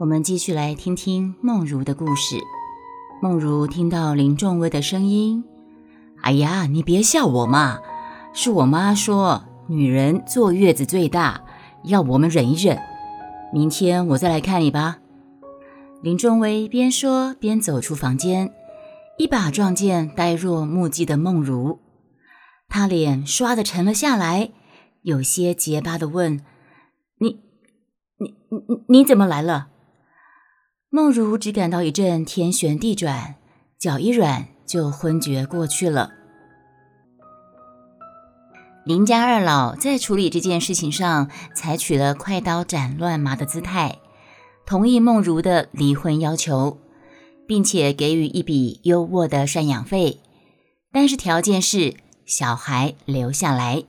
我们继续来听听梦如的故事。梦如听到林仲威的声音：“哎呀，你别笑我嘛，是我妈说女人坐月子最大，要我们忍一忍。明天我再来看你吧。”林仲威边说边走出房间，一把撞见呆若木鸡的梦如，他脸唰的沉了下来，有些结巴的问：“你、你、你、你怎么来了？”梦如只感到一阵天旋地转，脚一软就昏厥过去了。林家二老在处理这件事情上采取了快刀斩乱麻的姿态，同意梦如的离婚要求，并且给予一笔优渥的赡养费，但是条件是小孩留下来。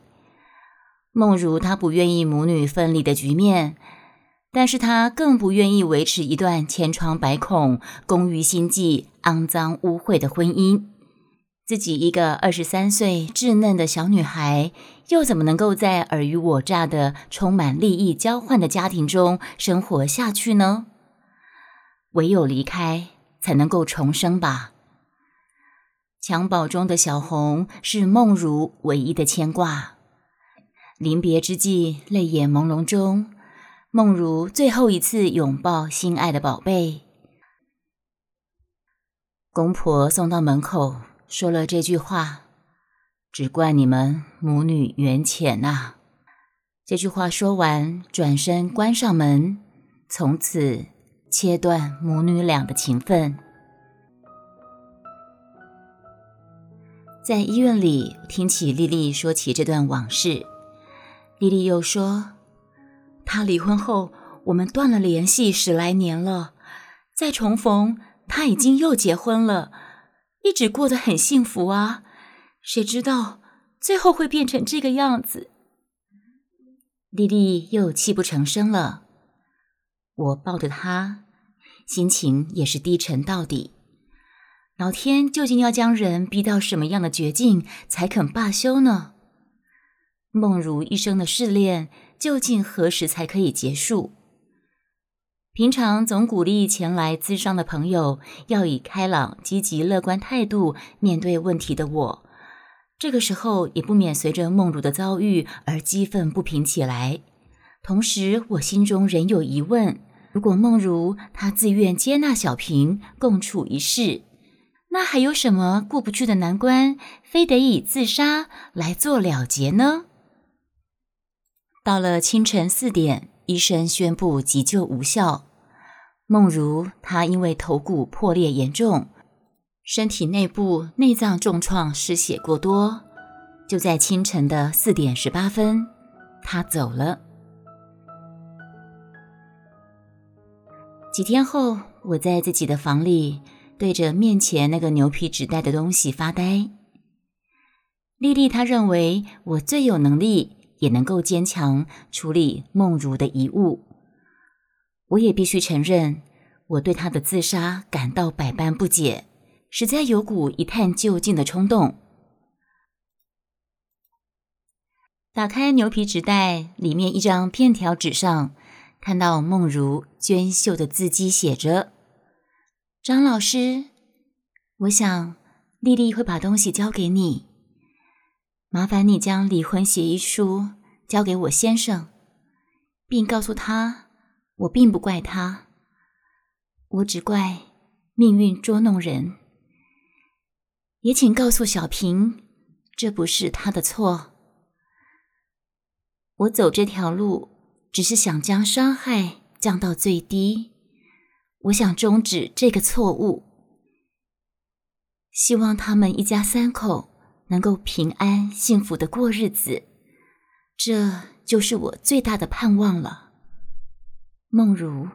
梦如她不愿意母女分离的局面。但是他更不愿意维持一段千疮百孔、工于心计、肮脏污秽的婚姻。自己一个二十三岁稚嫩的小女孩，又怎么能够在尔虞我诈的、充满利益交换的家庭中生活下去呢？唯有离开，才能够重生吧。襁褓中的小红是梦如唯一的牵挂。临别之际，泪眼朦胧中。梦如最后一次拥抱心爱的宝贝，公婆送到门口，说了这句话：“只怪你们母女缘浅呐。”这句话说完，转身关上门，从此切断母女俩的情分。在医院里，听起丽丽说起这段往事，丽丽又说。他离婚后，我们断了联系十来年了。再重逢，他已经又结婚了，一直过得很幸福啊。谁知道最后会变成这个样子？丽丽又泣不成声了。我抱着她，心情也是低沉到底。老天究竟要将人逼到什么样的绝境，才肯罢休呢？梦如一生的试炼。究竟何时才可以结束？平常总鼓励前来咨商的朋友要以开朗、积极、乐观态度面对问题的我，这个时候也不免随着梦如的遭遇而激愤不平起来。同时，我心中仍有疑问：如果梦如她自愿接纳小平共处一室，那还有什么过不去的难关，非得以自杀来做了结呢？到了清晨四点，医生宣布急救无效。梦如她因为头骨破裂严重，身体内部内脏重创，失血过多。就在清晨的四点十八分，她走了。几天后，我在自己的房里对着面前那个牛皮纸袋的东西发呆。丽丽她认为我最有能力。也能够坚强处理梦如的遗物。我也必须承认，我对他的自杀感到百般不解，实在有股一探究竟的冲动。打开牛皮纸袋，里面一张便条纸上，看到梦如娟秀的字迹，写着：“张老师，我想丽丽会把东西交给你。”麻烦你将离婚协议书交给我先生，并告诉他，我并不怪他，我只怪命运捉弄人。也请告诉小平，这不是他的错。我走这条路，只是想将伤害降到最低，我想终止这个错误，希望他们一家三口。能够平安幸福的过日子，这就是我最大的盼望了。梦如，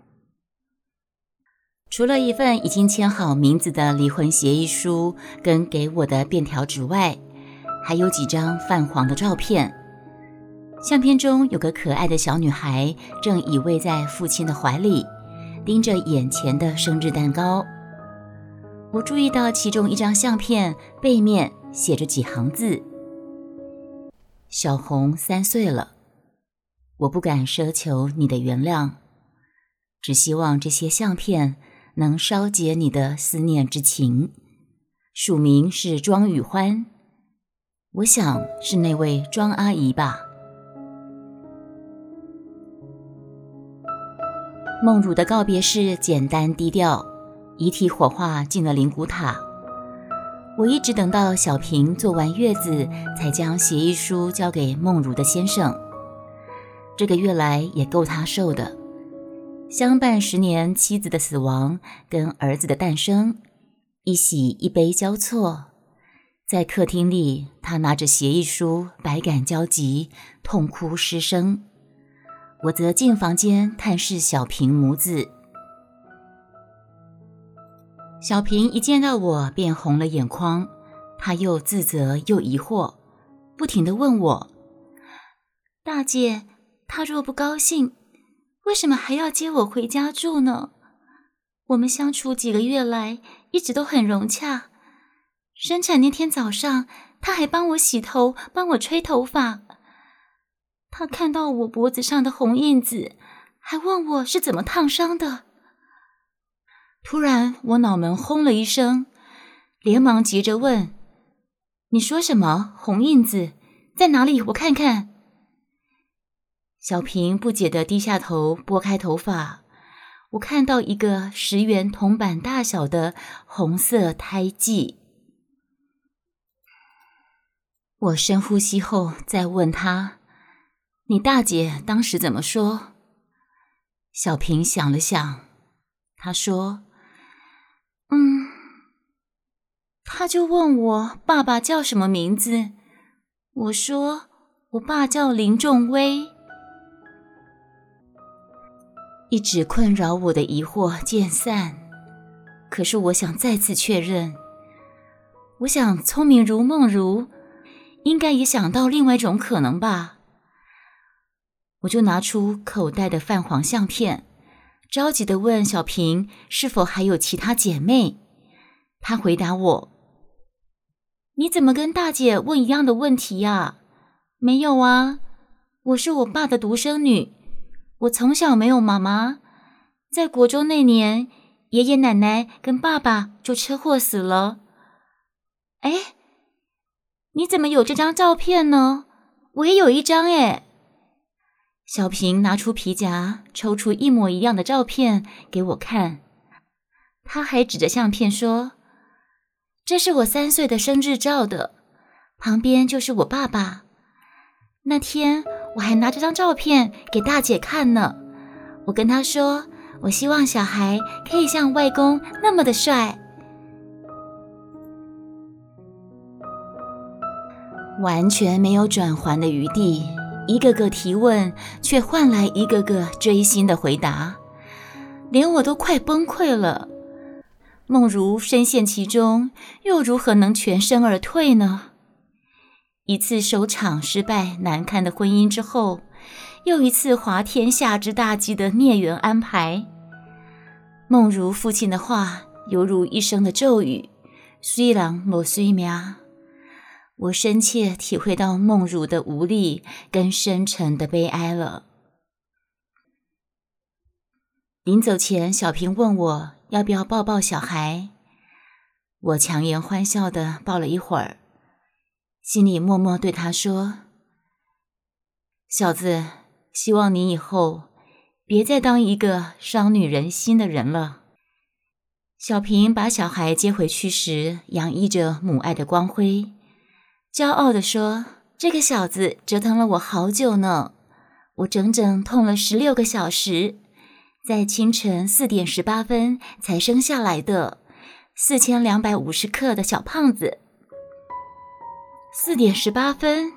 除了一份已经签好名字的离婚协议书跟给我的便条纸外，还有几张泛黄的照片。相片中有个可爱的小女孩，正依偎在父亲的怀里，盯着眼前的生日蛋糕。我注意到其中一张相片背面。写着几行字：“小红三岁了，我不敢奢求你的原谅，只希望这些相片能稍解你的思念之情。署名是庄雨欢，我想是那位庄阿姨吧。梦如的告别式简单低调，遗体火化进了灵骨塔。我一直等到小平做完月子，才将协议书交给梦如的先生。这个月来也够他受的，相伴十年妻子的死亡跟儿子的诞生，一喜一悲交错。在客厅里，他拿着协议书，百感交集，痛哭失声。我则进房间探视小平母子。小平一见到我便红了眼眶，他又自责又疑惑，不停地问我：“大姐，他若不高兴，为什么还要接我回家住呢？我们相处几个月来一直都很融洽。生产那天早上，他还帮我洗头，帮我吹头发。”他看到我脖子上的红印子，还问我是怎么烫伤的。突然，我脑门轰了一声，连忙急着问：“你说什么？红印子在哪里？我看看。”小平不解的低下头，拨开头发，我看到一个十元铜板大小的红色胎记。我深呼吸后，再问他。你大姐当时怎么说？小平想了想，他说：“嗯，他就问我爸爸叫什么名字。我说我爸叫林仲威。一直困扰我的疑惑渐散，可是我想再次确认。我想聪明如梦如，应该也想到另外一种可能吧。”我就拿出口袋的泛黄相片，着急的问小平是否还有其他姐妹。她回答我：“你怎么跟大姐问一样的问题呀？没有啊，我是我爸的独生女，我从小没有妈妈，在国中那年，爷爷奶奶跟爸爸就车祸死了。哎，你怎么有这张照片呢？我也有一张哎。”小平拿出皮夹，抽出一模一样的照片给我看。他还指着相片说：“这是我三岁的生日照的，旁边就是我爸爸。那天我还拿这张照片给大姐看呢。我跟她说，我希望小孩可以像外公那么的帅。”完全没有转圜的余地。一个个提问，却换来一个个锥心的回答，连我都快崩溃了。梦如深陷其中，又如何能全身而退呢？一次收场失败难堪的婚姻之后，又一次滑天下之大稽的孽缘安排。梦如父亲的话，犹如一生的咒语，虽然莫虽命。我深切体会到梦如的无力跟深沉的悲哀了。临走前，小平问我要不要抱抱小孩，我强颜欢笑的抱了一会儿，心里默默对他说：“小子，希望你以后别再当一个伤女人心的人了。”小平把小孩接回去时，洋溢着母爱的光辉。骄傲地说：“这个小子折腾了我好久呢，我整整痛了十六个小时，在清晨四点十八分才生下来的，四千两百五十克的小胖子。四点十八分，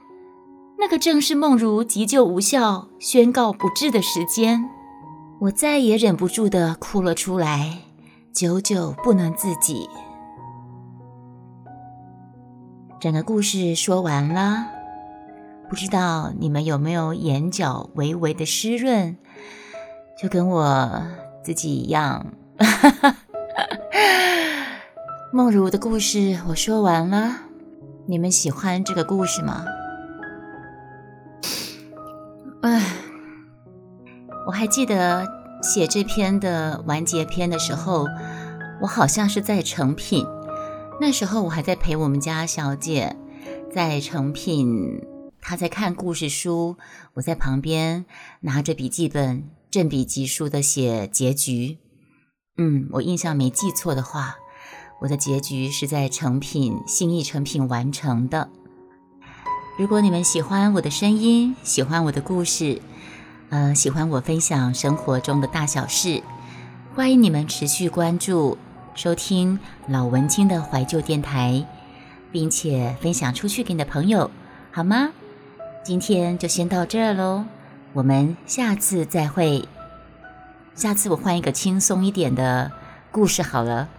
那个正是梦如急救无效、宣告不治的时间，我再也忍不住的哭了出来，久久不能自己。”整个故事说完了，不知道你们有没有眼角微微的湿润，就跟我自己一样。梦如的故事我说完了，你们喜欢这个故事吗？唉，我还记得写这篇的完结篇的时候，我好像是在成品。那时候我还在陪我们家小姐在成品，她在看故事书，我在旁边拿着笔记本，正笔疾书的写结局。嗯，我印象没记错的话，我的结局是在成品新艺成品完成的。如果你们喜欢我的声音，喜欢我的故事，呃，喜欢我分享生活中的大小事，欢迎你们持续关注。收听老文青的怀旧电台，并且分享出去给你的朋友，好吗？今天就先到这儿喽，我们下次再会。下次我换一个轻松一点的故事好了。